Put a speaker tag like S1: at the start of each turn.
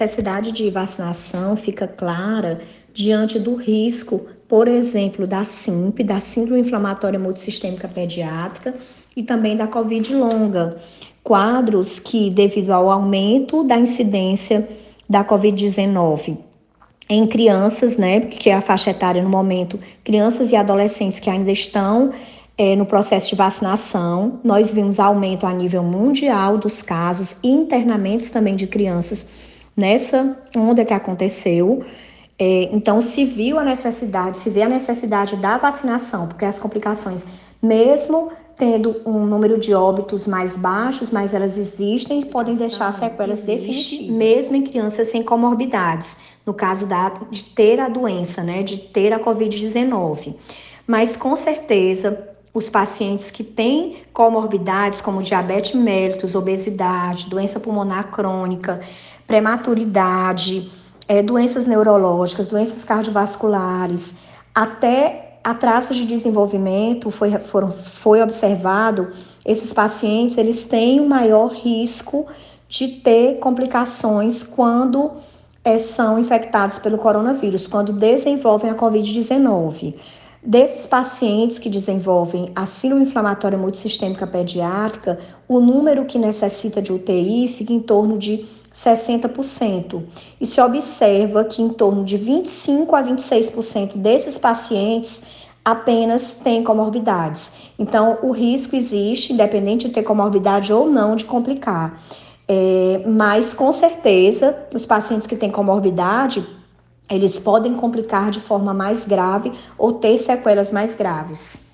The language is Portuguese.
S1: necessidade de vacinação fica clara diante do risco, por exemplo, da SIMP, da Síndrome Inflamatória Multissistêmica Pediátrica e também da Covid longa, quadros que, devido ao aumento da incidência da Covid-19 em crianças, né, que é a faixa etária no momento, crianças e adolescentes que ainda estão é, no processo de vacinação, nós vimos aumento a nível mundial dos casos e internamentos também de crianças nessa onda que aconteceu. É, então, se viu a necessidade, se vê a necessidade da vacinação, porque as complicações, mesmo tendo um número de óbitos mais baixos, mas elas existem e podem deixar sequelas definitivas, mesmo em crianças sem comorbidades, no caso da, de ter a doença, né, de ter a Covid-19. Mas com certeza, os pacientes que têm comorbidades como diabetes mellitus, obesidade, doença pulmonar crônica, prematuridade, é, doenças neurológicas, doenças cardiovasculares, até atrasos de desenvolvimento, foi, foram, foi observado, esses pacientes eles têm um maior risco de ter complicações quando é, são infectados pelo coronavírus, quando desenvolvem a Covid-19. Desses pacientes que desenvolvem a síndrome inflamatória multissistêmica pediátrica, o número que necessita de UTI fica em torno de 60%. E se observa que em torno de 25 a 26% desses pacientes apenas têm comorbidades. Então, o risco existe, independente de ter comorbidade ou não, de complicar. É, mas, com certeza, os pacientes que têm comorbidade, eles podem complicar de forma mais grave ou ter sequelas mais graves.